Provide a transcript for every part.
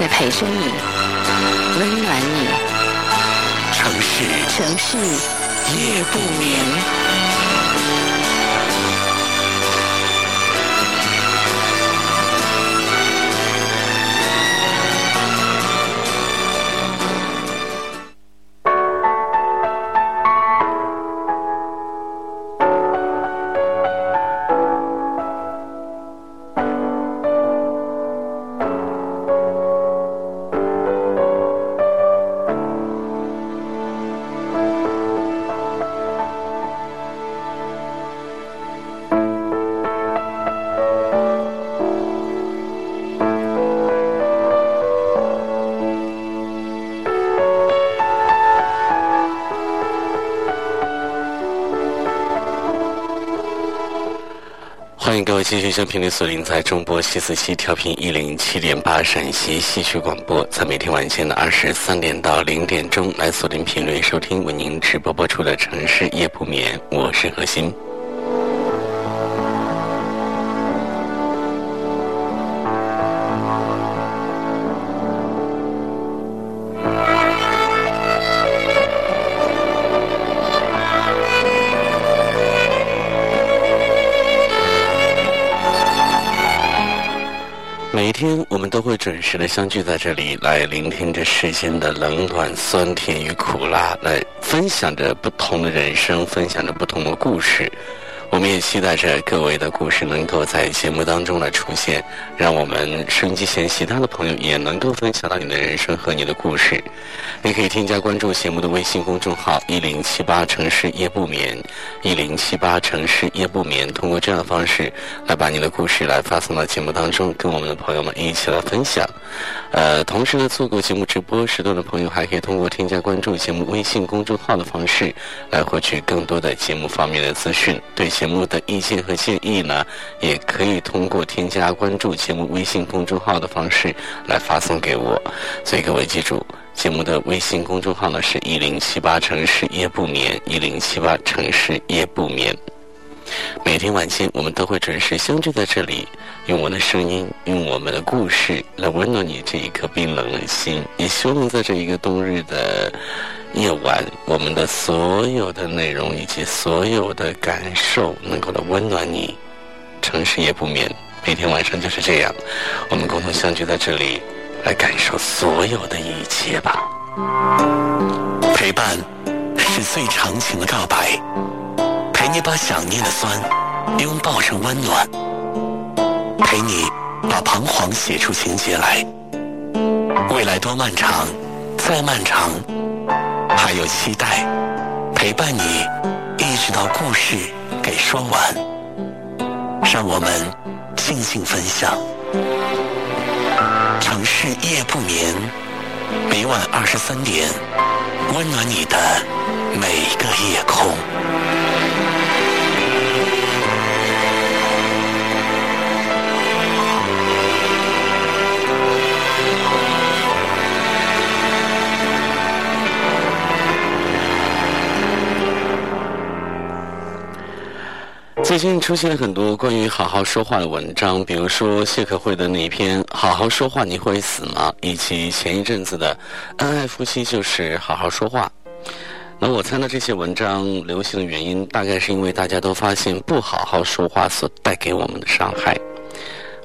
在陪着你，温暖你。城市，城市，夜不眠。各位继续将频率锁定在中波七四七调频一零七点八陕西戏曲广播，在每天晚间的二十三点到零点钟来锁定频率收听为您直播播出的城市夜不眠，我是何欣。每。天，我们都会准时的相聚在这里，来聆听着世间的冷暖、酸甜与苦辣，来分享着不同的人生，分享着不同的故事。我们也期待着各位的故事能够在节目当中来出现，让我们收音机前其他的朋友也能够分享到你的人生和你的故事。你可以添加关注节目的微信公众号“一零七八城市夜不眠”，一零七八城市夜不眠。通过这样的方式来把你的故事来发送到节目当中，跟我们的朋友们一起来分享。呃，同时呢，错过节目直播时段的朋友，还可以通过添加关注节目微信公众号的方式来获取更多的节目方面的资讯。对。节目的意见和建议呢，也可以通过添加关注节目微信公众号的方式来发送给我。所以各位记住，节目的微信公众号呢是一零七八城市夜不眠，一零七八城市夜不眠。每天晚间我们都会准时相聚在这里，用我的声音，用我们的故事来温暖你这一颗冰冷的心。也希望在这一个冬日的。夜晚，我们的所有的内容以及所有的感受，能够来温暖你。城市夜不眠，每天晚上就是这样，我们共同相聚在这里，来感受所有的一切吧。陪伴是最长情的告白，你把想念的酸拥抱成温暖，陪你把彷徨写出情节来。未来多漫长，再漫长。还有期待，陪伴你一直到故事给说完，让我们静静分享。城市夜不眠，每晚二十三点，温暖你的每一个夜空。最近出现很多关于好好说话的文章，比如说谢可慧的那一篇《好好说话你会死吗》，以及前一阵子的“恩爱夫妻就是好好说话”。那我猜呢，这些文章流行的原因，大概是因为大家都发现不好好说话所带给我们的伤害。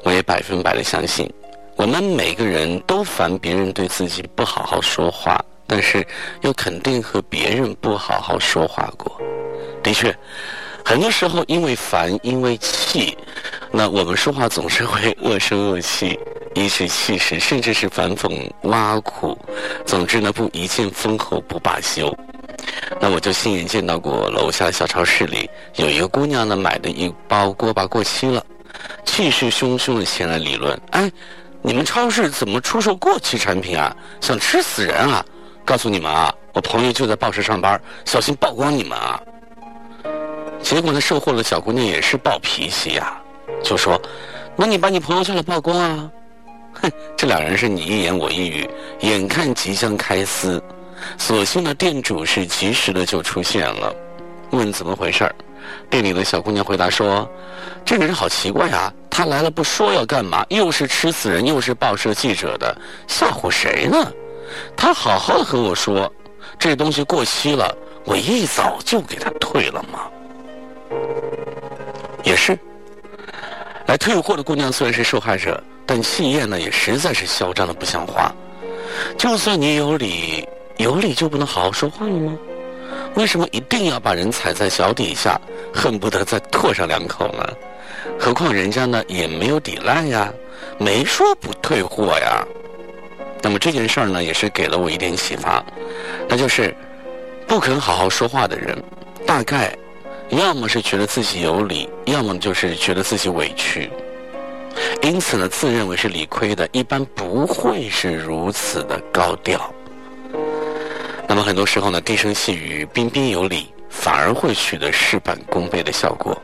我也百分百的相信，我们每个人都烦别人对自己不好好说话，但是又肯定和别人不好好说话过。的确。很多时候，因为烦，因为气，那我们说话总是会 恶声恶气，颐指气使，甚至是反讽挖苦。总之呢，不一剑封喉不罢休。那我就亲眼见到过楼下小超市里有一个姑娘呢，买的一包锅巴过期了，气势汹汹的前来理论：“哎，你们超市怎么出售过期产品啊？想吃死人啊！告诉你们啊，我朋友就在报社上班，小心曝光你们啊！结果呢，售货的小姑娘也是暴脾气呀，就说：“那你把你朋友叫来曝光啊！”哼，这两人是你一言我一语，眼看即将开撕，所幸呢，店主是及时的就出现了，问怎么回事儿。店里的小姑娘回答说：“这个人好奇怪啊，他来了不说要干嘛，又是吃死人，又是报社记者的，吓唬谁呢？他好好的和我说，这东西过期了，我一早就给他退了嘛。也是，来退货的姑娘虽然是受害者，但气焰呢也实在是嚣张的不像话。就算你有理，有理就不能好好说话了吗？为什么一定要把人踩在脚底下？”恨不得再唾上两口呢，何况人家呢也没有抵赖呀，没说不退货呀。那么这件事儿呢，也是给了我一点启发，那就是不肯好好说话的人，大概要么是觉得自己有理，要么就是觉得自己委屈，因此呢，自认为是理亏的，一般不会是如此的高调。那么很多时候呢，低声细语，彬彬有礼。反而会取得事半功倍的效果。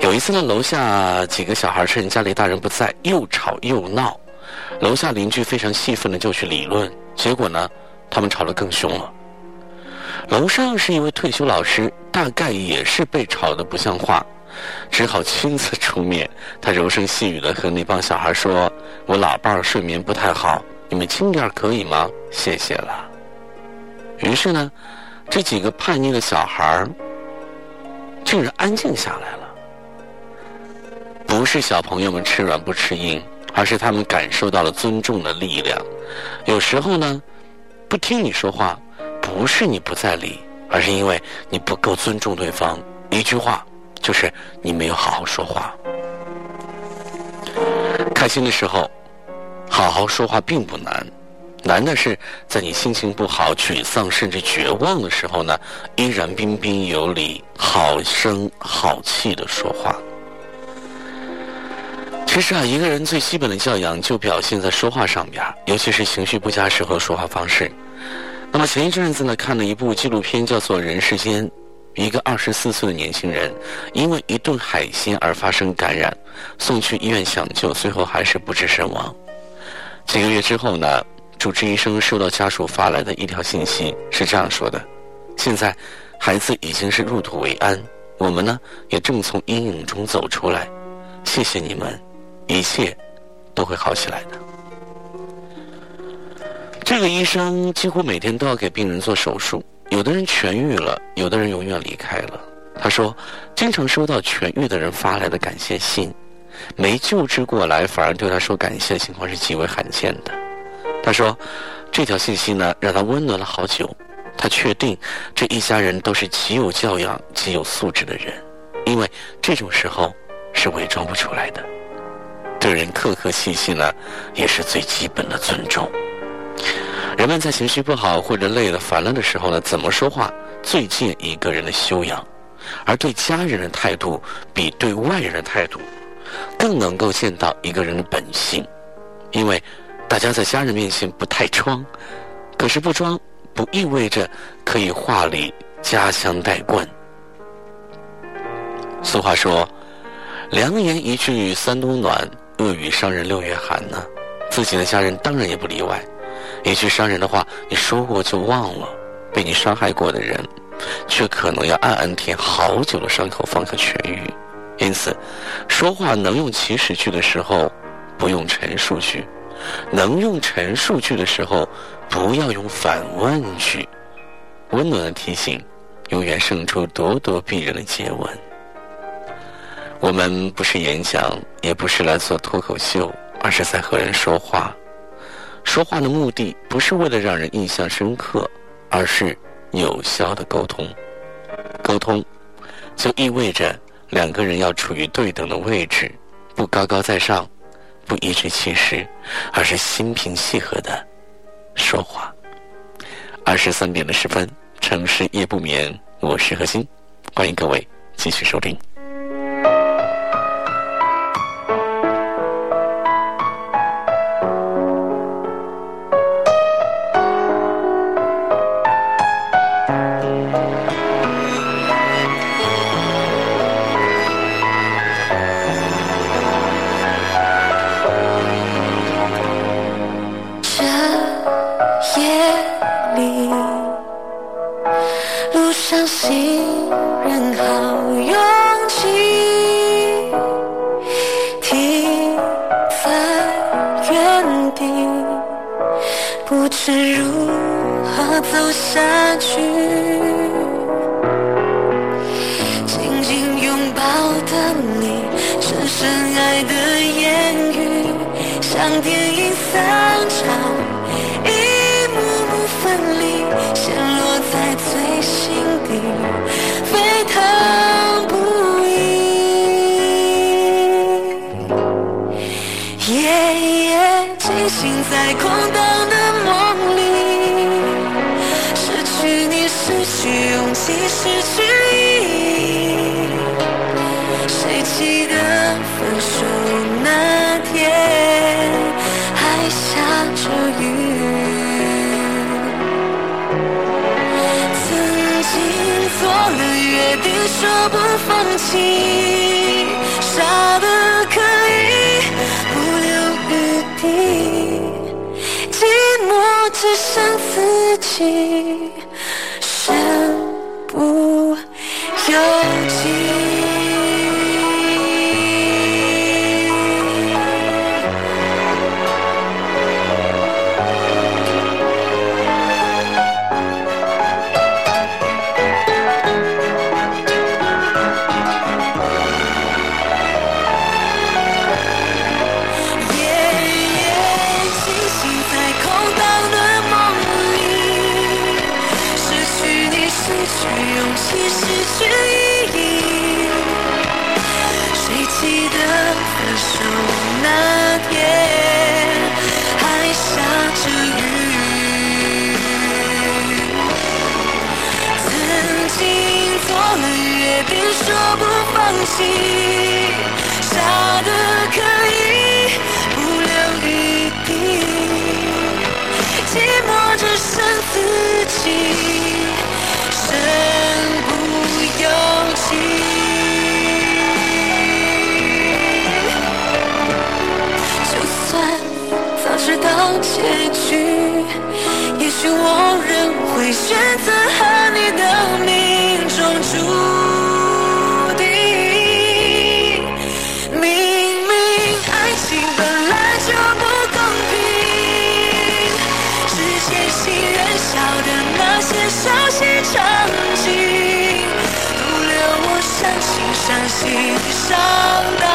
有一次呢，楼下几个小孩趁家里大人不在，又吵又闹。楼下邻居非常气愤的就去理论，结果呢，他们吵得更凶了。楼上是一位退休老师，大概也是被吵得不像话，只好亲自出面。他柔声细语的和那帮小孩说：“我老伴儿睡眠不太好，你们轻点可以吗？谢谢了。”于是呢。这几个叛逆的小孩儿竟然安静下来了，不是小朋友们吃软不吃硬，而是他们感受到了尊重的力量。有时候呢，不听你说话，不是你不在理，而是因为你不够尊重对方。一句话，就是你没有好好说话。开心的时候，好好说话并不难。难的是，在你心情不好、沮丧甚至绝望的时候呢，依然彬彬有礼、好声好气的说话。其实啊，一个人最基本的教养就表现在说话上边，尤其是情绪不佳时候说话方式。那么前一阵子呢，看了一部纪录片，叫做《人世间》，一个二十四岁的年轻人因为一顿海鲜而发生感染，送去医院抢救，最后还是不治身亡。几个月之后呢？主治医生收到家属发来的一条信息，是这样说的：“现在，孩子已经是入土为安，我们呢也正从阴影中走出来。谢谢你们，一切都会好起来的。”这个医生几乎每天都要给病人做手术，有的人痊愈了，有的人永远离开了。他说：“经常收到痊愈的人发来的感谢信，没救治过来反而对他说感谢的情况是极为罕见的。”他说：“这条信息呢，让他温暖了好久。他确定这一家人都是极有教养、极有素质的人，因为这种时候是伪装不出来的。对人客客气气呢，也是最基本的尊重。人们在情绪不好或者累了、烦了的时候呢，怎么说话最见一个人的修养，而对家人的态度比对外人的态度更能够见到一个人的本性，因为。”大家在家人面前不太装，可是不装不意味着可以话里家乡带冠。俗话说：“良言一句三冬暖，恶语伤人六月寒”呢。自己的家人当然也不例外。一句伤人的话，你说过就忘了；被你伤害过的人，却可能要暗暗舔好久的伤口方可痊愈。因此，说话能用祈使句的时候，不用陈述句。能用陈述句的时候，不要用反问句。温暖的提醒，永远胜出咄咄逼人的诘问。我们不是演讲，也不是来做脱口秀，而是在和人说话。说话的目的不是为了让人印象深刻，而是有效的沟通。沟通，就意味着两个人要处于对等的位置，不高高在上。不颐指气使，而是心平气和的说话。二十三点的十分，城市夜不眠，我是何欣，欢迎各位继续收听。记得分手那天还下着雨？曾经做了约定，说不放弃，傻的可以不留余地，寂寞只剩自己，许我仍会选择和你的命中注定。明明爱情本来就不公平，之前信任笑的那些熟悉场景，都留我伤心伤心伤到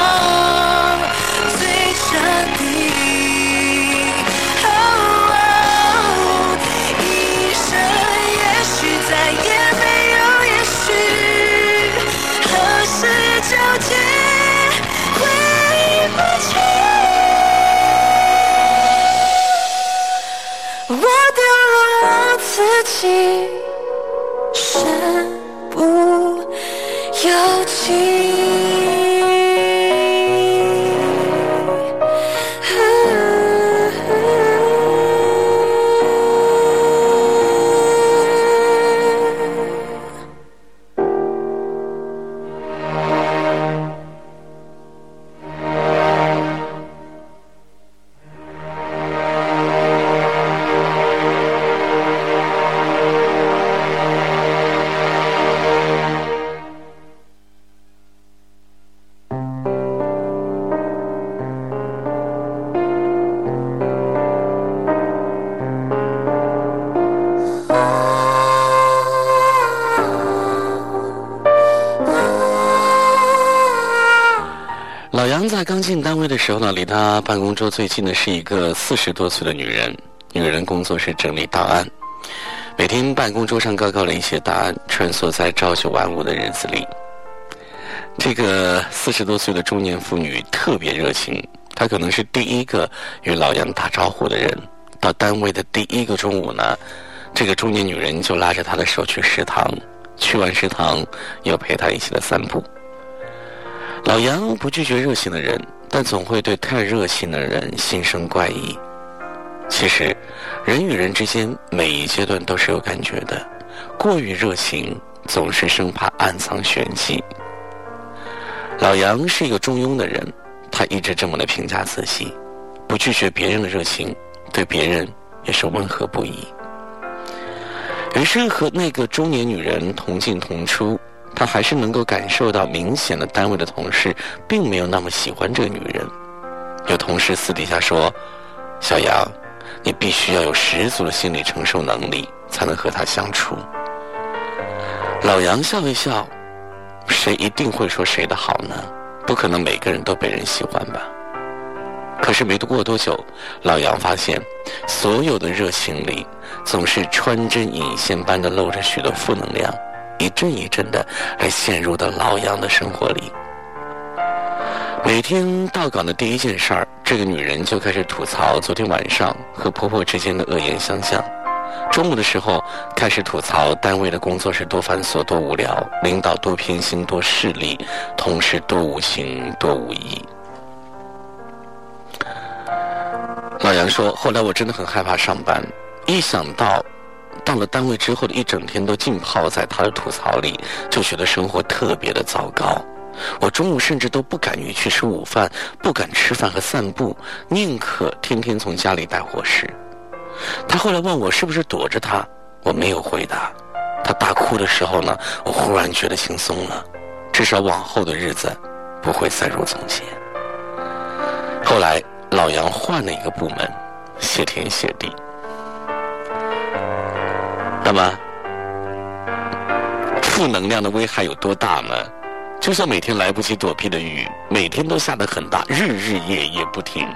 刚进单位的时候呢，离他办公桌最近的是一个四十多岁的女人。女人工作是整理档案，每天办公桌上高高的一些档案，穿梭在朝九晚五的日子里。这个四十多岁的中年妇女特别热情，她可能是第一个与老杨打招呼的人。到单位的第一个中午呢，这个中年女人就拉着他的手去食堂，去完食堂又陪他一起的散步。老杨不拒绝热心的人，但总会对太热心的人心生怪异。其实，人与人之间每一阶段都是有感觉的，过于热情总是生怕暗藏玄机。老杨是一个中庸的人，他一直这么的评价自己，不拒绝别人的热情，对别人也是温和不已。于是和那个中年女人同进同出，他还是能够感受到明显的单位的同事并没有那么喜欢这个女人。有同事私底下说，小杨，你必须要有十足的心理承受能力，才能和他相处。老杨笑一笑，谁一定会说谁的好呢？不可能每个人都被人喜欢吧？可是没过多久，老杨发现，所有的热情里，总是穿针引线般的露着许多负能量，一阵一阵的来陷入到老杨的生活里。每天到岗的第一件事儿，这个女人就开始吐槽昨天晚上和婆婆之间的恶言相向。中午的时候，开始吐槽单位的工作是多繁琐、多无聊，领导多偏心、多势利，同事多无情、多无义。老杨说：“后来我真的很害怕上班，一想到到了单位之后的一整天都浸泡在他的吐槽里，就觉得生活特别的糟糕。我中午甚至都不敢于去吃午饭，不敢吃饭和散步，宁可天天从家里带伙食。”他后来问我是不是躲着他，我没有回答。他大哭的时候呢，我忽然觉得轻松了，至少往后的日子不会再如从前。后来。老杨换了一个部门，谢天谢地。那么，负能量的危害有多大呢？就像每天来不及躲避的雨，每天都下得很大，日日夜夜不停。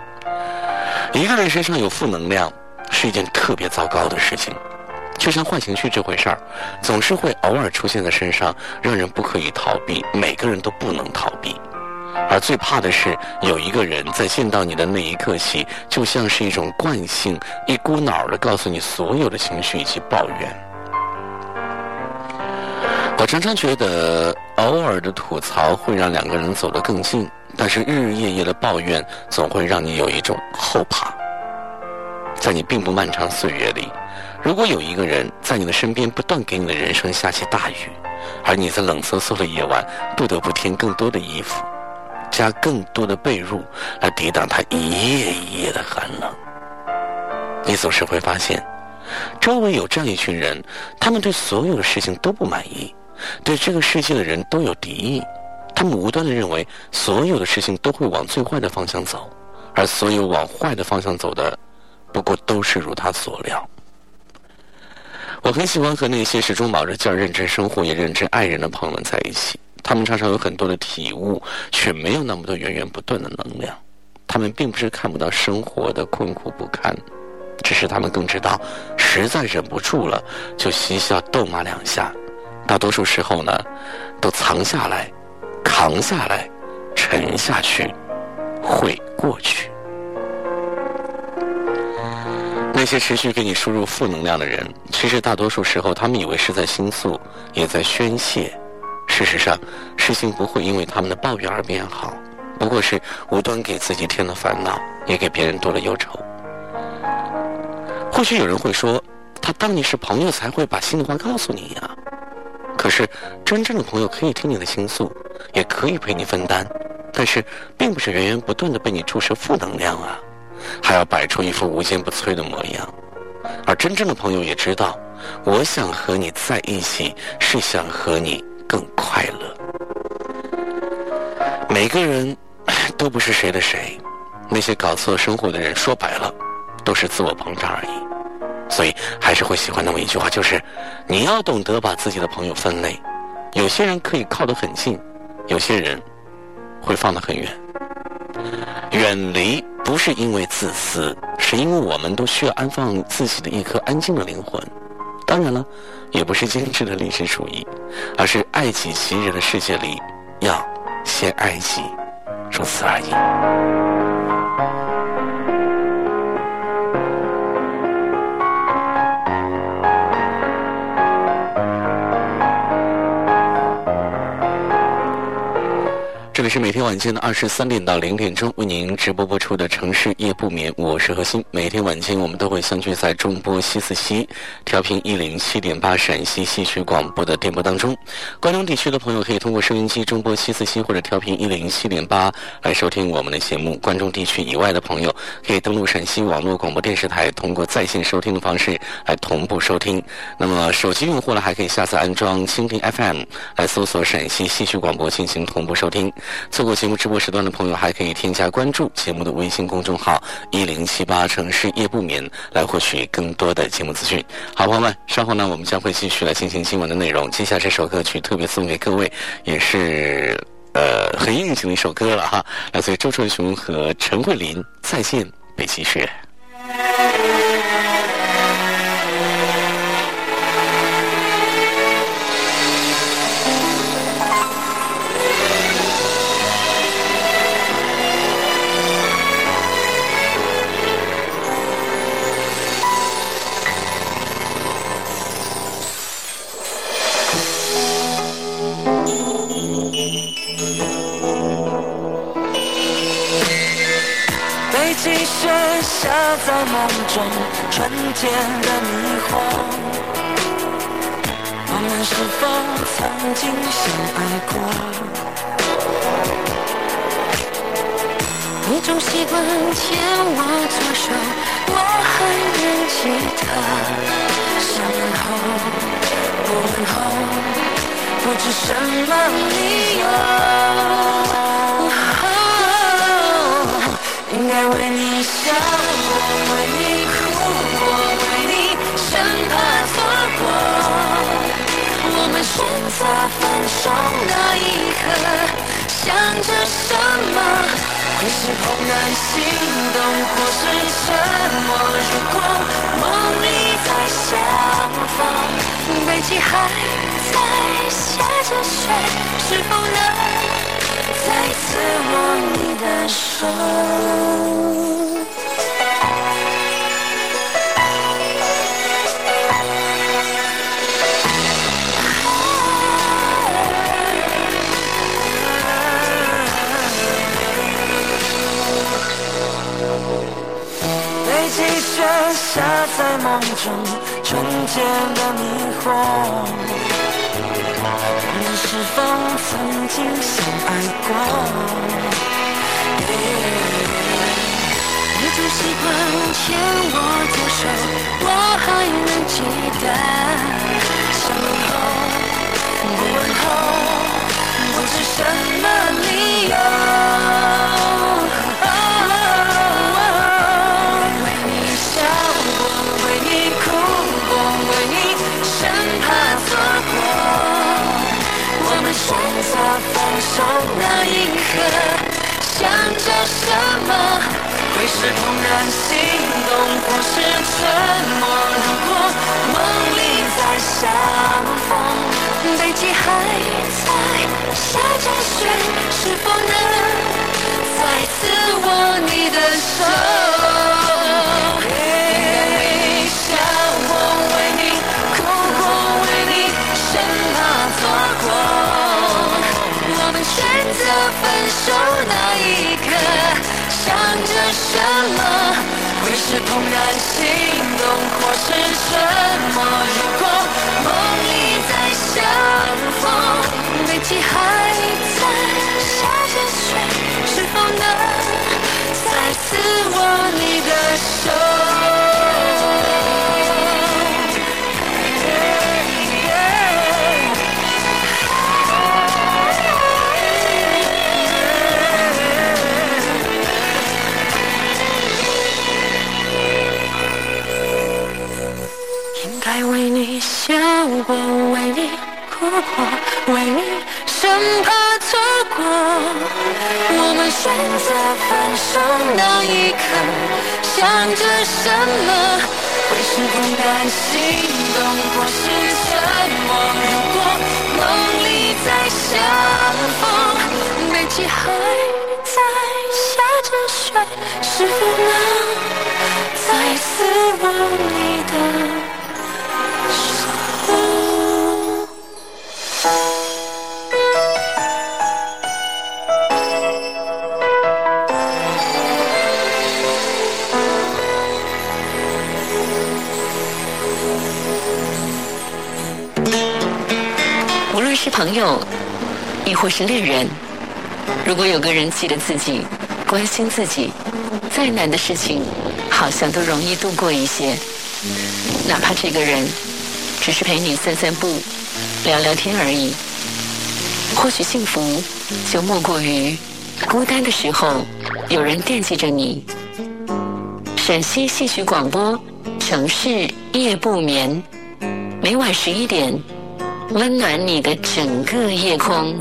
一个人身上有负能量，是一件特别糟糕的事情。就像坏情绪这回事儿，总是会偶尔出现在身上，让人不可以逃避。每个人都不能逃避。而最怕的是，有一个人在见到你的那一刻起，就像是一种惯性，一股脑的告诉你所有的情绪以及抱怨。我常常觉得，偶尔的吐槽会让两个人走得更近，但是日日夜夜的抱怨，总会让你有一种后怕。在你并不漫长岁月里，如果有一个人在你的身边，不断给你的人生下起大雨，而你在冷飕飕的夜晚，不得不添更多的衣服。加更多的被褥来抵挡他一夜一夜的寒冷。你总是会发现，周围有这样一群人，他们对所有的事情都不满意，对这个世界的人都有敌意。他们无端的认为，所有的事情都会往最坏的方向走，而所有往坏的方向走的，不过都是如他所料。我很喜欢和那些始终卯着劲儿认真生活也认真爱人的朋友们在一起。他们常常有很多的体悟，却没有那么多源源不断的能量。他们并不是看不到生活的困苦不堪，只是他们更知道，实在忍不住了，就嬉笑逗骂两下。大多数时候呢，都藏下来，扛下来，沉下去，会过去。那些持续给你输入负能量的人，其实大多数时候，他们以为是在倾诉，也在宣泄。事实上，事情不会因为他们的抱怨而变好，不过是无端给自己添了烦恼，也给别人多了忧愁。或许有人会说，他当你是朋友才会把心里话告诉你呀。可是，真正的朋友可以听你的倾诉，也可以陪你分担，但是并不是源源不断的被你注射负能量啊，还要摆出一副无坚不摧的模样。而真正的朋友也知道，我想和你在一起，是想和你。更快乐。每个人都不是谁的谁，那些搞错生活的人，说白了都是自我膨胀而已。所以还是会喜欢那么一句话，就是你要懂得把自己的朋友分类。有些人可以靠得很近，有些人会放得很远。远离不是因为自私，是因为我们都需要安放自己的一颗安静的灵魂。当然了，也不是精致的历史主义，而是爱己及人的世界里，要先爱己，如此而已。这里是每天晚间的二十三点到零点钟为您直播播出的城市夜不眠，我是何鑫。每天晚间我们都会相聚在中波西四七调频一零七点八陕西戏曲广播的电波当中。关中地区的朋友可以通过收音机中波七四七或者调频一零七点八来收听我们的节目。关中地区以外的朋友可以登录陕西网络广播电视台，通过在线收听的方式来同步收听。那么手机用户呢，还可以下载安装蜻蜓 FM 来搜索陕西戏曲广播进行同步收听。错过节目直播时段的朋友，还可以添加关注节目的微信公众号“一零七八城市夜不眠”来获取更多的节目资讯。好，朋友们，稍后呢，我们将会继续来进行今晚的内容。接下来这首歌曲特别送给各位，也是呃很应景的一首歌了哈，来自于周传雄和陈慧琳，《再见北极雪》。在梦中，春天的迷惑。我们是否曾经相爱过？你总习惯牵我左手，我还能记得。想问候，不问候，不知什么理由。该为你笑过，为你哭过，为你生怕错过。我们选择分手那一刻，想着什么？会是怦然心动，或是沉默？如果梦里再相逢，北极还在下着雪，是否能？再次握你的手。北极雪下在梦中，纯洁的迷惑。我们是否曾经相爱过？你总习惯牵我左手，我还能记得。想问候，不问候，不知什么理由。分手那一刻，想着什么？会是怦然心动，或是沉默？如果梦里再相逢，北极还在下着雪，是否能再次握你的手？是怦然心动，或是什么？如果梦里再相逢，北极还在下着雪，是否能再次握你的手？想着什么？会是怦然心动，或是沉默？如果梦里再相逢，北极还在下着雪，是否能再次吻你的？朋友，亦或是恋人，如果有个人记得自己，关心自己，再难的事情，好像都容易度过一些。哪怕这个人只是陪你散散步、聊聊天而已。或许幸福就莫过于孤单的时候有人惦记着你。陕西戏曲广播，城市夜不眠，每晚十一点，温暖你的整个夜空。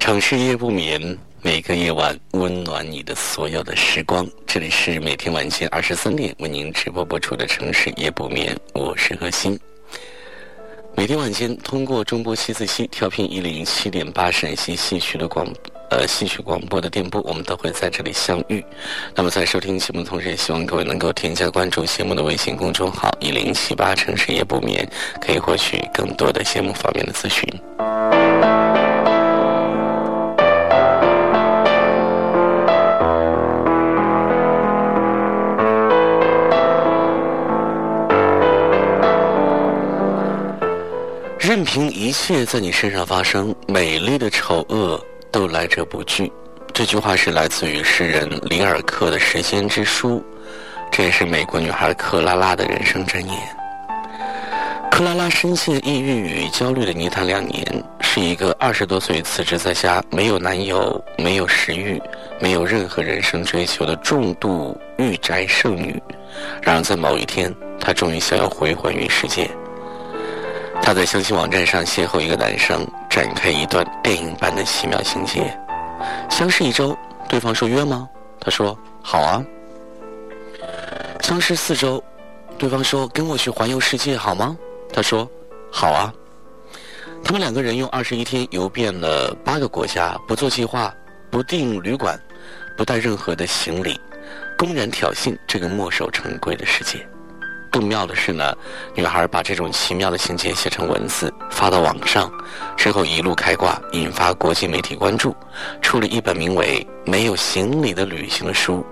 城市夜不眠，每个夜晚温暖你的所有的时光。这里是每天晚间二十三点为您直播播出的《城市夜不眠》，我是何欣。每天晚间通过中波七四七调频一零七点八陕西戏曲的广呃戏曲广播的电波，我们都会在这里相遇。那么在收听节目的同时，也希望各位能够添加关注节目的微信公众号一零七八城市夜不眠，可以获取更多的节目方面的咨询。任凭一切在你身上发生，美丽的丑恶都来者不拒。这句话是来自于诗人里尔克的《时间之书》，这也是美国女孩克拉拉的人生箴言。克拉拉深陷抑郁与焦虑的泥潭两年，是一个二十多岁辞职在家、没有男友、没有食欲、没有任何人生追求的重度御宅剩女。然而，在某一天，她终于想要回还于世界。她在相亲网站上邂逅一个男生，展开一段电影般的奇妙情节。相识一周，对方说约吗？他说好啊。相识四周，对方说跟我去环游世界好吗？他说好啊。他们两个人用二十一天游遍了八个国家，不做计划，不订旅馆，不带任何的行李，公然挑衅这个墨守成规的世界。更妙的是呢，女孩把这种奇妙的情节写成文字发到网上，之后一路开挂，引发国际媒体关注，出了一本名为《没有行李的旅行》的书，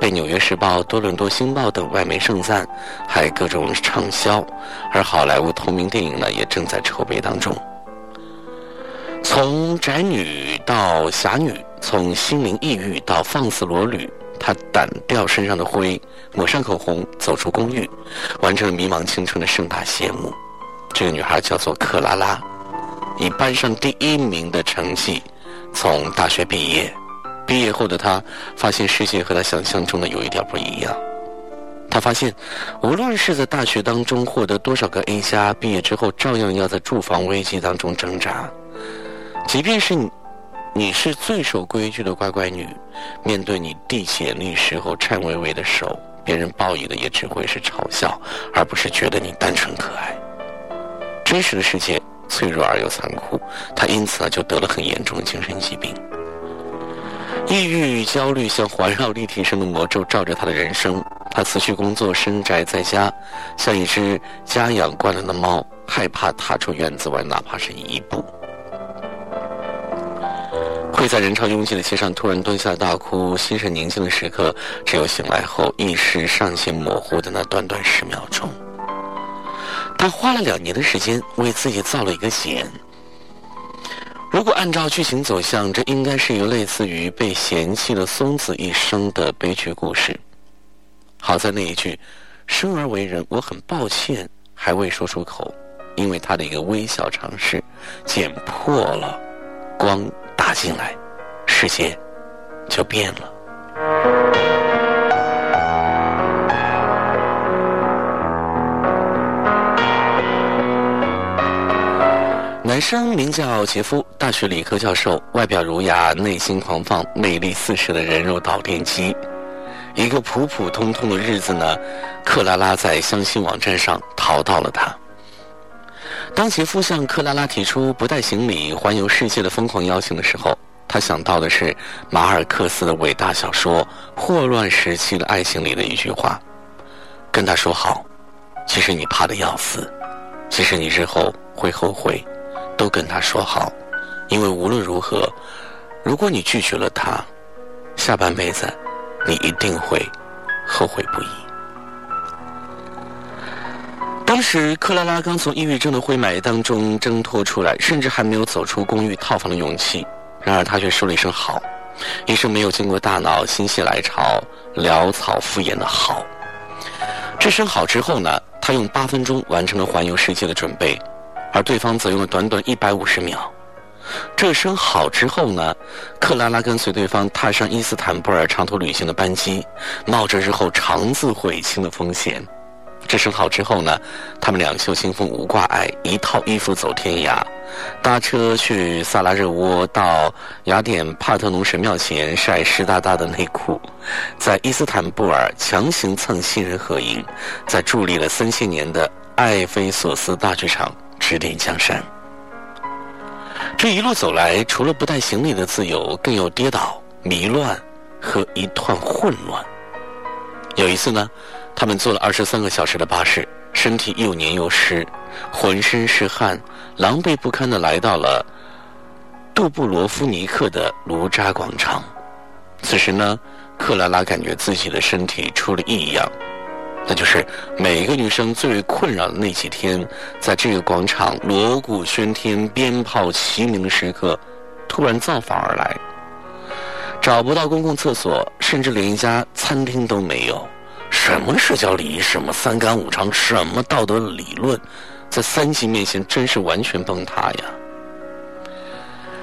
被《纽约时报》、多伦多星报等外媒盛赞，还各种畅销。而好莱坞同名电影呢，也正在筹备当中。从宅女到侠女，从心灵抑郁到放肆裸女。她掸掉身上的灰，抹上口红，走出公寓，完成了迷茫青春的盛大谢幕。这个女孩叫做克拉拉，以班上第一名的成绩从大学毕业。毕业后的她发现世界和她想象中的有一点不一样。她发现，无论是在大学当中获得多少个 A 加，毕业之后照样要在住房危机当中挣扎。即便是你你。是最守规矩的乖乖女，面对你递简历时候颤巍巍的手，别人报以的也只会是嘲笑，而不是觉得你单纯可爱。真实的世界脆弱而又残酷，她因此呢就得了很严重的精神疾病。抑郁、焦虑像环绕立体声的魔咒罩着她的人生。她辞去工作，深宅在家，像一只家养惯了的猫，害怕踏出院子外，哪怕是一步。会在人潮拥挤的街上突然蹲下大哭，心神宁静的时刻，只有醒来后意识尚且模糊的那短短十秒钟。他花了两年的时间为自己造了一个茧。如果按照剧情走向，这应该是一个类似于被嫌弃的松子一生的悲剧故事。好在那一句“生而为人，我很抱歉”还未说出口，因为他的一个微小尝试，剪破了光。打进来，世界就变了。男生名叫杰夫，大学理科教授，外表儒雅，内心狂放，魅力四射的人肉导电机。一个普普通通的日子呢，克拉拉在相亲网站上淘到了他。当杰夫向克拉拉提出不带行李环游世界的疯狂邀请的时候，他想到的是马尔克斯的伟大小说《霍乱时期的爱情》里的一句话：“跟他说好，其实你怕的要死，其实你日后会后悔，都跟他说好，因为无论如何，如果你拒绝了他，下半辈子你一定会后悔不已。”当时，克拉拉刚从抑郁症的灰霾当中挣脱出来，甚至还没有走出公寓套房的勇气。然而，她却说了一声“好”，一声没有经过大脑、心血来潮、潦草敷衍的“好”。这声“好”之后呢，他他用八分钟完成了环游世界的准备，而对方则用了短短一百五十秒。这声好之后呢，克拉拉跟随对方踏上伊斯坦布尔长途旅行的班机，冒着日后长自悔青的风险。这声好之后呢，他们两袖清风无挂碍，一套衣服走天涯，搭车去萨拉热窝，到雅典帕特农神庙前晒湿哒哒的内裤，在伊斯坦布尔强行蹭新人合影，在伫立了三千年的艾菲索斯大剧场指点江山。这一路走来，除了不带行李的自由，更有跌倒、迷乱和一团混乱。有一次呢，他们坐了二十三个小时的巴士，身体又黏又湿，浑身是汗，狼狈不堪的来到了杜布罗夫尼克的卢扎广场。此时呢，克拉拉感觉自己的身体出了异样。那就是每一个女生最为困扰的那几天，在这个广场锣鼓喧天、鞭炮齐鸣的时刻，突然造访而来，找不到公共厕所，甚至连一家餐厅都没有。什么社交礼仪，什么三纲五常，什么道德理论，在三级面前真是完全崩塌呀！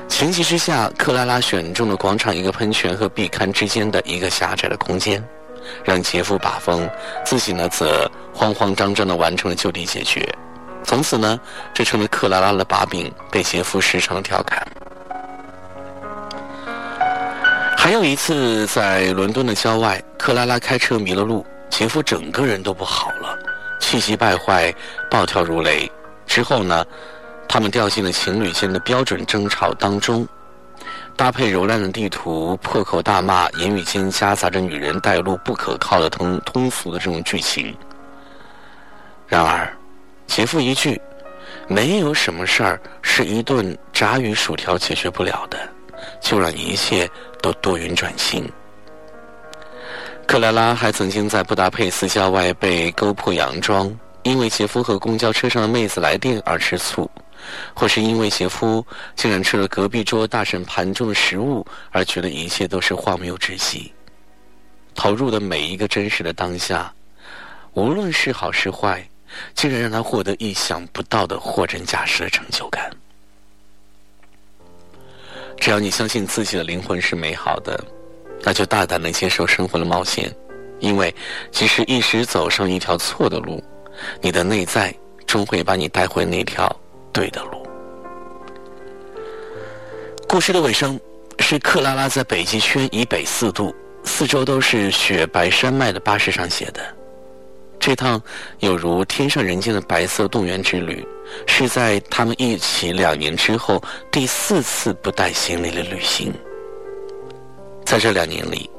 情急之下，克拉拉选中了广场一个喷泉和壁龛之间的一个狭窄的空间。让杰夫把风，自己呢则慌慌张张地完成了就地解决。从此呢，这成了克拉拉的把柄，被杰夫时常调侃。还有一次，在伦敦的郊外，克拉拉开车迷了路，前夫整个人都不好了，气急败坏，暴跳如雷。之后呢，他们掉进了情侣间的标准争吵当中。搭配柔烂的地图，破口大骂，言语间夹杂着女人带路不可靠的通通俗的这种剧情。然而，杰夫一句：“没有什么事儿是一顿炸鱼薯条解决不了的”，就让一切都多云转晴。克莱拉还曾经在布达佩斯郊外被勾破洋装，因为杰夫和公交车上的妹子来电而吃醋。或是因为杰夫竟然吃了隔壁桌大婶盘中的食物，而觉得一切都是荒谬至极。投入的每一个真实的当下，无论是好是坏，竟然让他获得意想不到的货真价实的成就感。只要你相信自己的灵魂是美好的，那就大胆的接受生活的冒险，因为即使一时走上一条错的路，你的内在终会把你带回那条。对的路。故事的尾声是克拉拉在北极圈以北四度、四周都是雪白山脉的巴士上写的。这趟有如天上人间的白色动员之旅，是在他们一起两年之后第四次不带行李的旅行。在这两年里。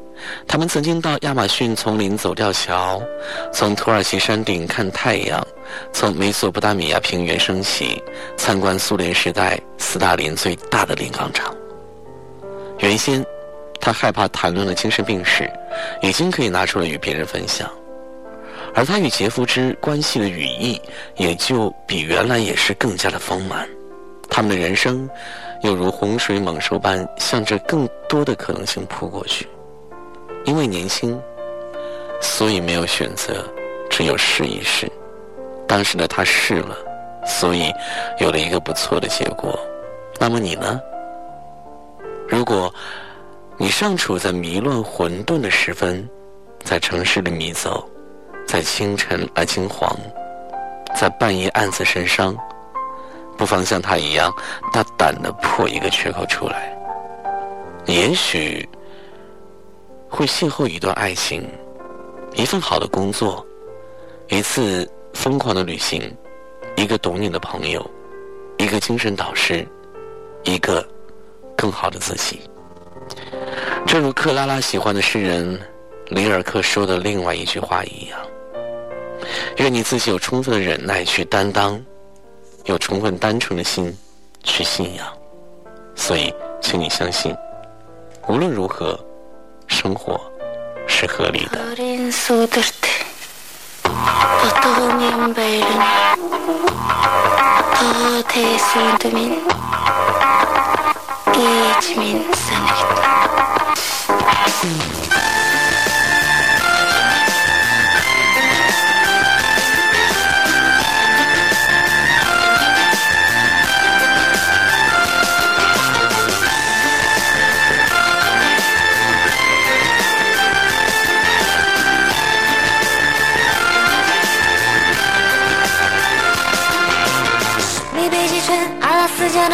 他们曾经到亚马逊丛林走吊桥，从土耳其山顶看太阳，从美索不达米亚平原升起，参观苏联时代斯大林最大的炼钢厂。原先，他害怕谈论的精神病史，已经可以拿出来与别人分享，而他与杰夫之关系的羽翼，也就比原来也是更加的丰满。他们的人生，又如洪水猛兽般，向着更多的可能性扑过去。因为年轻，所以没有选择，只有试一试。当时的他试了，所以有了一个不错的结果。那么你呢？如果你尚处在迷乱混沌的时分，在城市里迷走，在清晨而惊惶，在半夜暗自神伤，不妨像他一样，大胆的破一个缺口出来。也许。会邂逅一段爱情，一份好的工作，一次疯狂的旅行，一个懂你的朋友，一个精神导师，一个更好的自己。正如克拉拉喜欢的诗人里尔克说的另外一句话一样：“愿你自己有充分的忍耐去担当，有充分单纯的心去信仰。”所以，请你相信，无论如何。生活是合理的。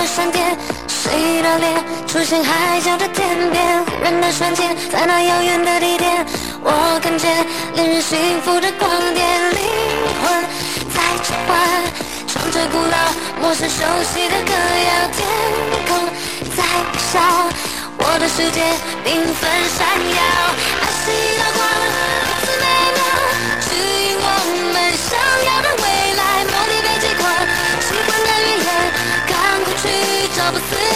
闪电，谁的脸出现海角的天边？忽然的瞬间，在那遥远的地点，我看见令人幸福的光点，灵魂在召唤，唱着古老、陌生、熟悉的歌谣，天空在微笑，我的世界缤纷闪耀，找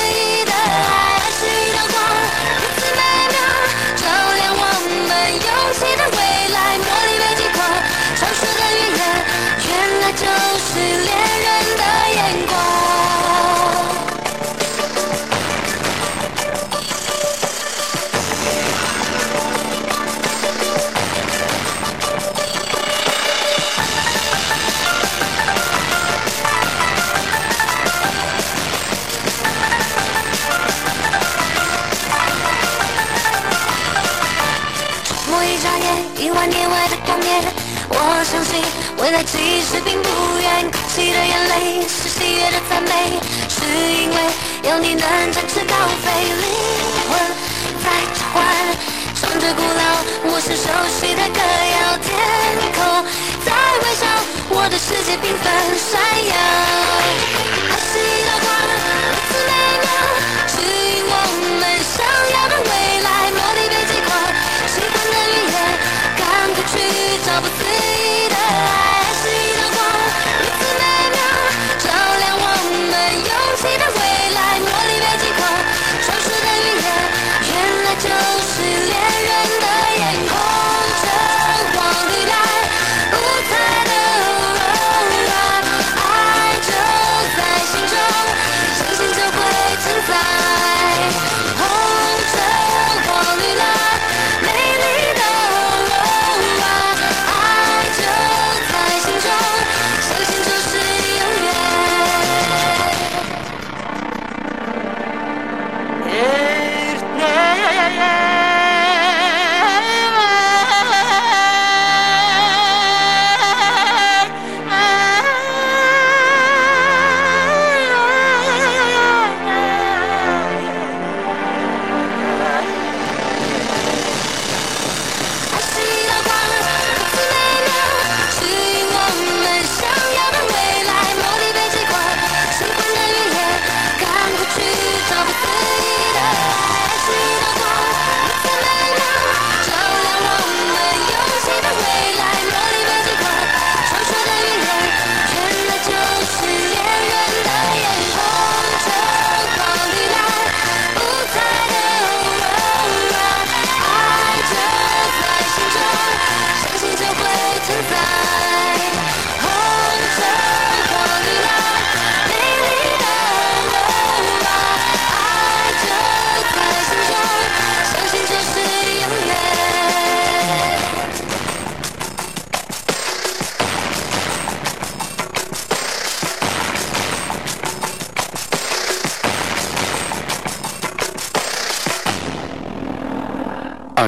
原来其实并不远，哭泣的眼泪是喜悦的赞美，是因为有你能展翅高飞，灵魂在召唤，唱着古老、陌生、熟悉的歌谣，天空在微笑，我的世界缤纷。闪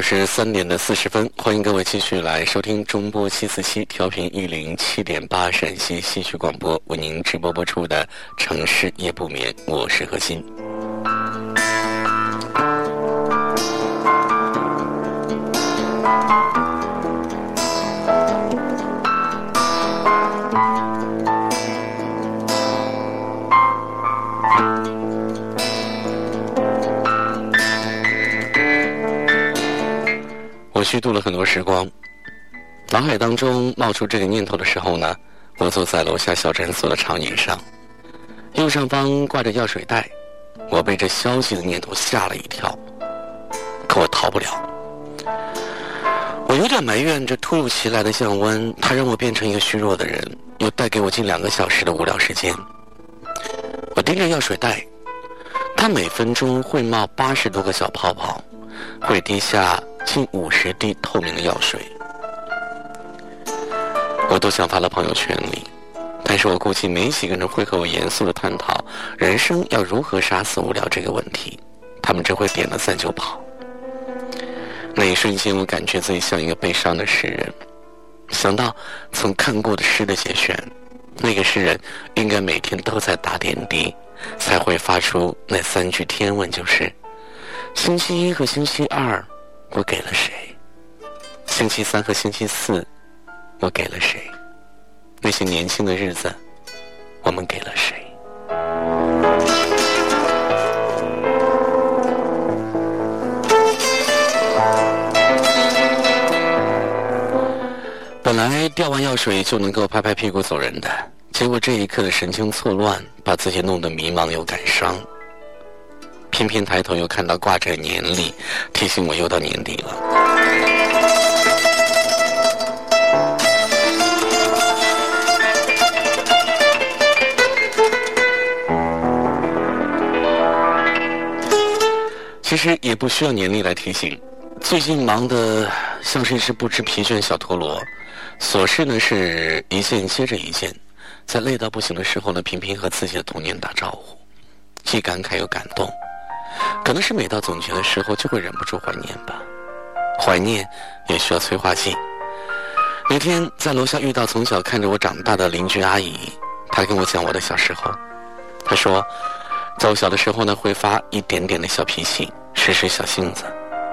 二十三点的四十分，欢迎各位继续来收听中波七四七调频一零七点八陕西戏曲广播为您直播播出的《城市夜不眠》，我是何欣。我虚度了很多时光，脑海当中冒出这个念头的时候呢，我坐在楼下小诊所的长椅上，右上方挂着药水袋，我被这消息的念头吓了一跳，可我逃不了。我有点埋怨这突如其来的降温，它让我变成一个虚弱的人，又带给我近两个小时的无聊时间。我盯着药水袋，它每分钟会冒八十多个小泡泡，会滴下近五十滴透明的药水。我都想发到朋友圈里，但是我估计没几个人会和我严肃的探讨人生要如何杀死无聊这个问题，他们只会点了赞就跑。那一瞬间，我感觉自己像一个悲伤的诗人。想到曾看过的诗的节选，那个诗人应该每天都在打点滴，才会发出那三句天问，就是：星期一和星期二，我给了谁？星期三和星期四，我给了谁？那些年轻的日子，我们给了谁？本来吊完药水就能够拍拍屁股走人的，结果这一刻的神经错乱，把自己弄得迷茫又感伤。偏偏抬头又看到挂着年历，提醒我又到年底了。其实也不需要年历来提醒，最近忙得像是一只不知疲倦的小陀螺，琐事呢是一件接着一件，在累到不行的时候呢，频频和自己的童年打招呼，既感慨又感动。可能是每到总结的时候，就会忍不住怀念吧。怀念也需要催化剂。那天在楼下遇到从小看着我长大的邻居阿姨，她跟我讲我的小时候。她说，在我小的时候呢，会发一点点的小脾气，时时小性子。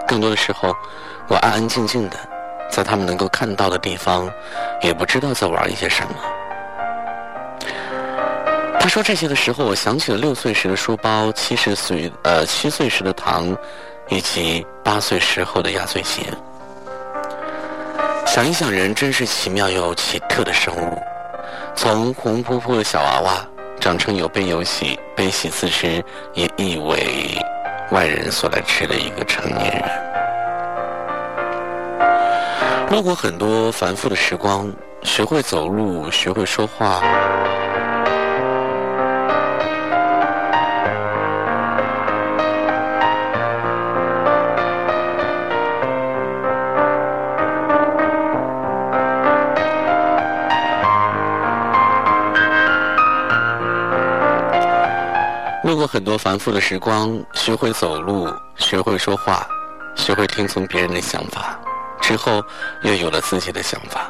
更多的时候，我安安静静的，在他们能够看到的地方，也不知道在玩一些什么。他说这些的时候，我想起了六岁时的书包，七十岁呃七岁时的糖，以及八岁时候的压岁钱。想一想，人真是奇妙又奇特的生物，从红扑扑的小娃娃，长成有悲有喜、悲喜自知，也意为外人所来吃的一个成年人。路过很多繁复的时光，学会走路，学会说话。很多繁复的时光，学会走路，学会说话，学会听从别人的想法，之后又有了自己的想法。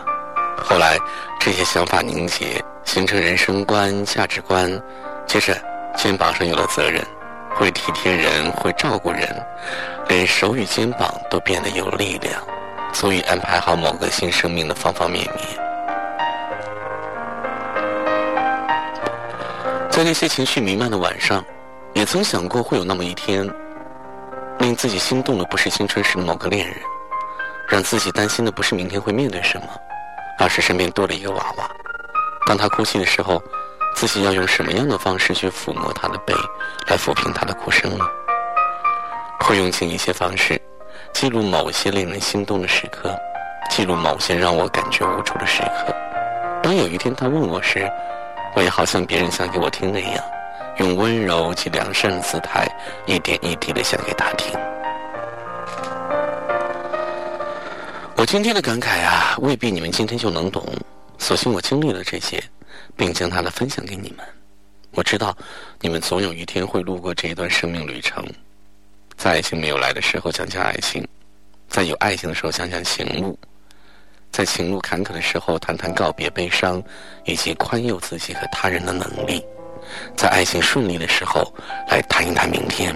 后来这些想法凝结，形成人生观、价值观。接着肩膀上有了责任，会体贴人，会照顾人，连手与肩膀都变得有力量，足以安排好某个新生命的方方面面。在那些情绪弥漫的晚上，也曾想过会有那么一天，令自己心动的不是青春时的某个恋人，让自己担心的不是明天会面对什么，而是身边多了一个娃娃。当他哭泣的时候，自己要用什么样的方式去抚摸他的背，来抚平他的哭声呢？会用尽一些方式，记录某些令人心动的时刻，记录某些让我感觉无助的时刻。当有一天他问我时，我也好像别人讲给我听的一样，用温柔及良善的姿态，一点一滴的讲给他听。我今天的感慨啊，未必你们今天就能懂。所幸我经历了这些，并将它的分享给你们。我知道，你们总有一天会路过这一段生命旅程。在爱情没有来的时候，讲讲爱情；在有爱情的时候，讲讲情路；在情路坎坷的时候，谈谈告别悲伤，以及宽宥自己和他人的能力；在爱情顺利的时候，来谈一谈明天。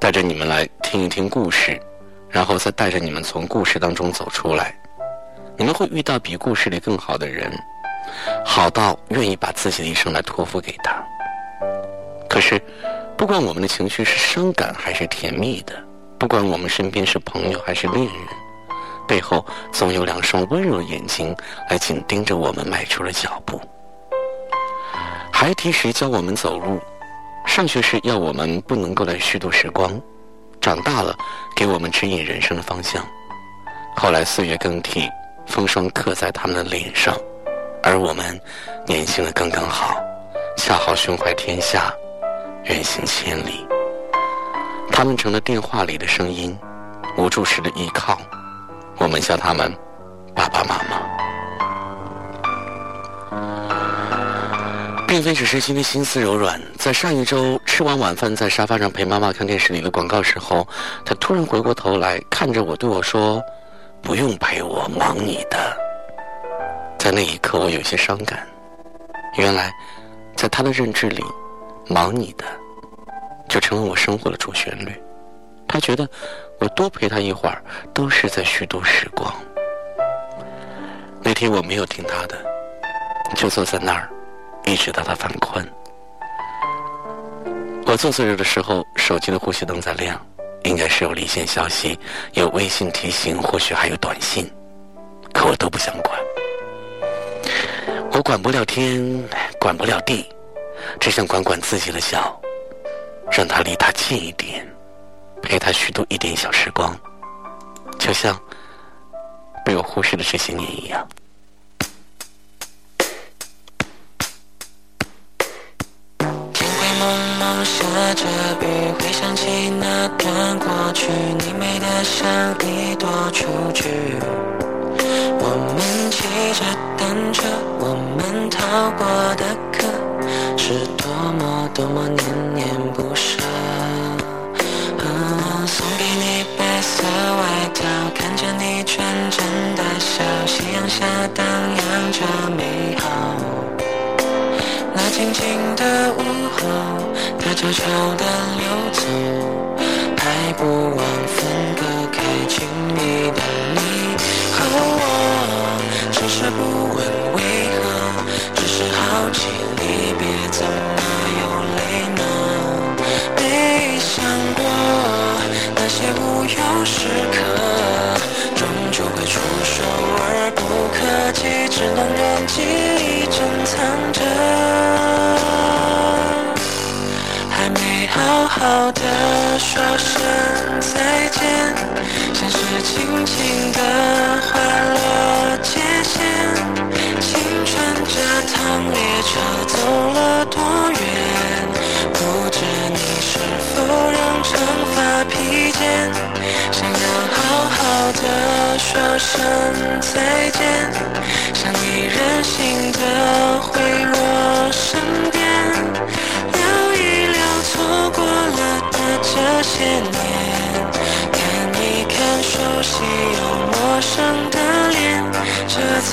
带着你们来听一听故事，然后再带着你们从故事当中走出来。你们会遇到比故事里更好的人，好到愿意把自己的一生来托付给他。可是，不管我们的情绪是伤感还是甜蜜的，不管我们身边是朋友还是恋人，背后总有两双温柔的眼睛来紧盯着我们迈出了脚步。孩提时教我们走路，上学时要我们不能够来虚度时光，长大了给我们指引人生的方向。后来岁月更替。风霜刻在他们的脸上，而我们年轻的刚刚好，恰好胸怀天下，远行千里。他们成了电话里的声音，无助时的依靠。我们叫他们爸爸妈妈，并非只是今天心思柔软。在上一周吃完晚饭，在沙发上陪妈妈看电视里的广告时候，他突然回过头来看着我，对我说。不用陪我，忙你的。在那一刻，我有些伤感。原来，在他的认知里，忙你的，就成了我生活的主旋律。他觉得我多陪他一会儿，都是在虚度时光。那天我没有听他的，就坐在那儿，一直到他犯困。我坐坐着的时候，手机的呼吸灯在亮，应该是有离线消息，有微信提醒，或许还有短信，可我都不想管。我管不了天，管不了地，只想管管自己的小，让他离他近一点，陪他虚度一点小时光，就像。被我忽视的这些年一样。下着雨，回想起那段过去，你美的像一朵雏菊。我们骑着单车，我们逃过的课，是多么多么念念不舍。送给你白色悄悄地溜走，还不忘分割开亲密的你和我。只是不问为何，只是好奇离别怎么有泪呢？没想过。那些无忧时刻，终究会触手而不可及，只能任记忆珍藏着。好好的说声再见，现实轻轻地划了界限。青春这趟列车走了多远？不知你是否让长发披肩，想要好好的说声再见，想你任性的回我身边，这些年，看一看熟悉又陌生的脸，这才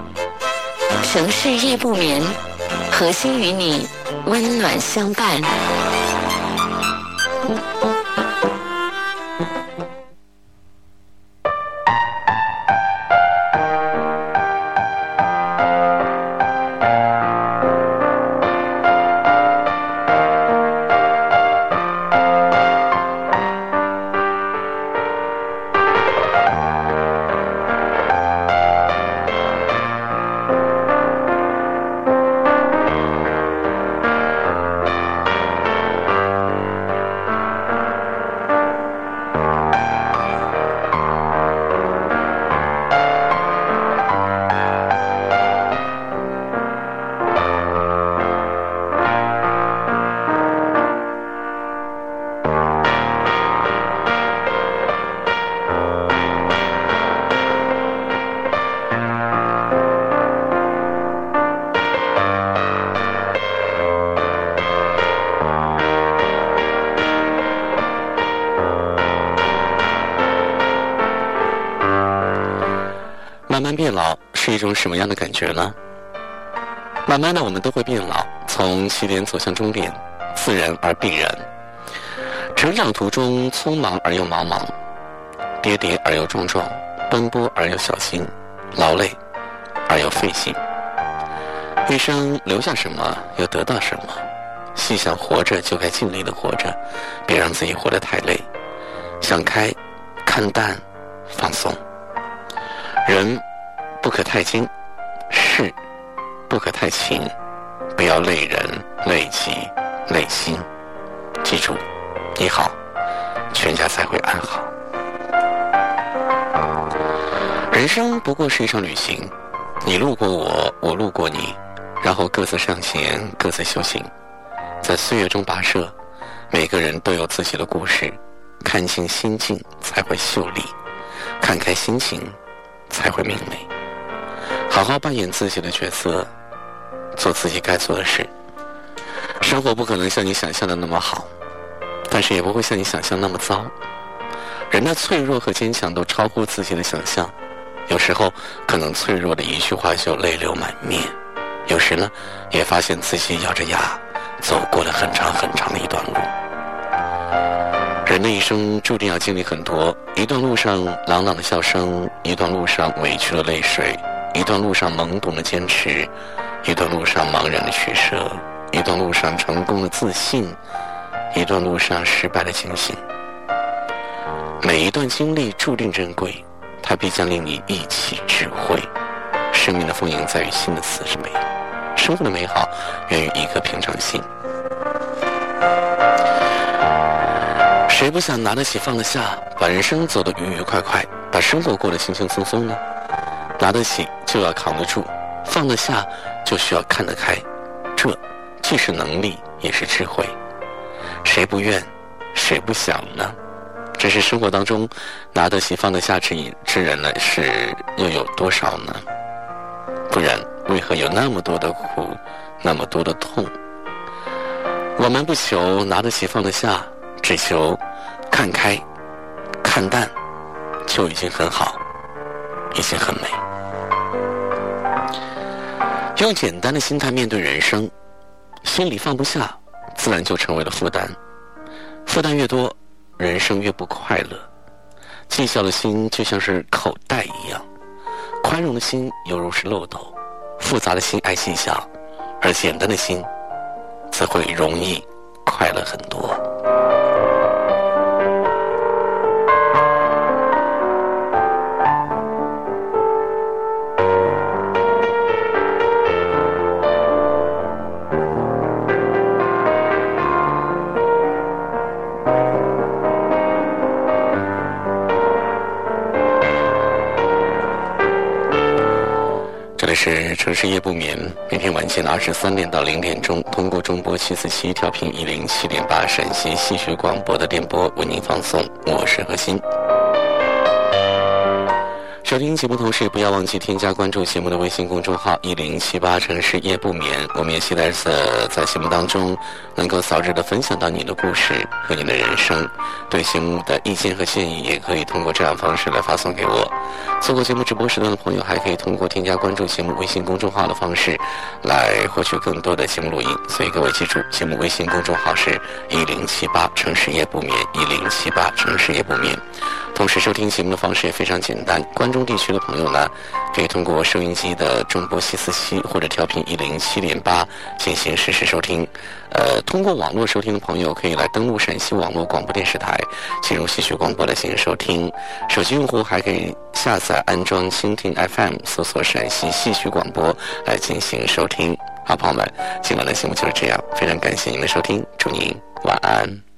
城市夜不眠，核心与你温暖相伴。慢慢变老是一种什么样的感觉呢？慢慢的，我们都会变老，从起点走向终点，自然而必然。成长途中匆忙而又茫茫，跌跌而又撞撞，奔波而又小心，劳累而又费心。一生留下什么，又得到什么？细想活着就该尽力的活着，别让自己活得太累。想开，看淡，放松。人。不可太精，事不可太勤，不要累人、累己、累心。记住，你好，全家才会安好。人生不过是一场旅行，你路过我，我路过你，然后各自上前，各自修行，在岁月中跋涉。每个人都有自己的故事，看清心境才会秀丽，看开心情才会明媚。好好扮演自己的角色，做自己该做的事。生活不可能像你想象的那么好，但是也不会像你想象那么糟。人的脆弱和坚强都超乎自己的想象，有时候可能脆弱的一句话就泪流满面，有时呢，也发现自己咬着牙走过了很长很长的一段路。一生注定要经历很多，一段路上朗朗的笑声，一段路上委屈的泪水。一段路上懵懂的坚持，一段路上茫然的取舍，一段路上成功的自信，一段路上失败的警醒。每一段经历注定珍贵，它必将令你一起智慧。生命的丰盈在于心的慈悲，生活的美好源于一颗平常心。谁不想拿得起放得下，把人生走得愉愉快快，把生活过得轻轻松松呢？拿得起就要扛得住，放得下就需要看得开，这既是能力也是智慧。谁不愿，谁不想呢？只是生活当中拿得起放得下之之人呢，是又有多少呢？不然为何有那么多的苦，那么多的痛？我们不求拿得起放得下，只求看开、看淡，就已经很好，已经很美。用简单的心态面对人生，心里放不下，自然就成为了负担。负担越多，人生越不快乐。计较的心就像是口袋一样，宽容的心犹如是漏斗。复杂的心爱计较，而简单的心则会容易快乐很多。是城市夜不眠，每天晚间二十三点到零点钟，通过中波七四七调频一零七点八陕西戏曲广播的电波为您放送。我是何欣。收听节目同时，不要忘记添加关注节目的微信公众号“一零七八城市夜不眠”。我们也期待在在节目当中能够早日的分享到你的故事和你的人生。对节目的意见和建议，也可以通过这样方式来发送给我。错过节目直播时段的朋友，还可以通过添加关注节目微信公众号的方式来获取更多的节目录音。所以各位记住，节目微信公众号是“一零七八城市夜不眠”，一零七八城市夜不眠。同时收听节目的方式也非常简单，关注地区的朋友呢，可以通过收音机的中波七四七或者调频一零七点八进行实时收听。呃，通过网络收听的朋友可以来登录陕西网络广播电视台，进入戏曲广播来进行收听。手机用户还可以下载安装蜻蜓 FM，搜索陕西戏曲广播来进行收听。好，朋友们，今晚的节目就是这样，非常感谢您的收听，祝您晚安。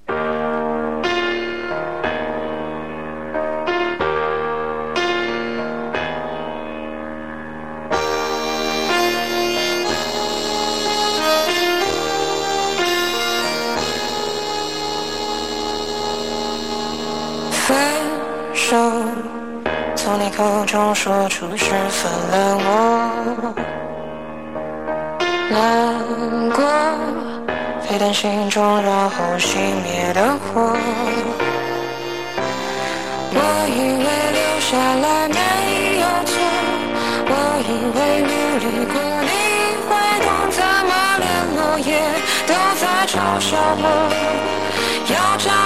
从你口中说出是分了我，难过，沸腾心中然后熄灭的火。我以为留下来没有错，我以为努力过你会懂，怎么连落叶都在嘲笑我？要找。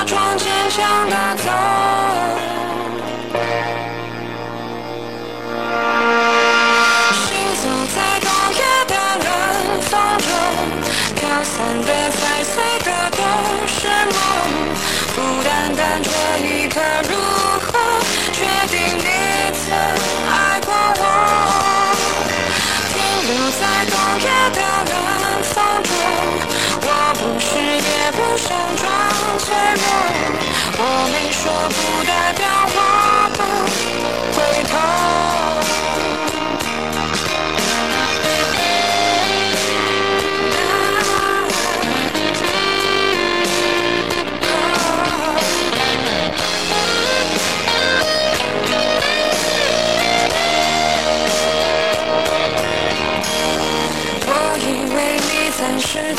散的踩碎的都是梦孤单单这一刻如何确定你曾爱过我停留在冬夜的冷风中我不是也不想装脆弱我没说不代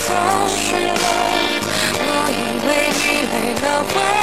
都是我以为你累了会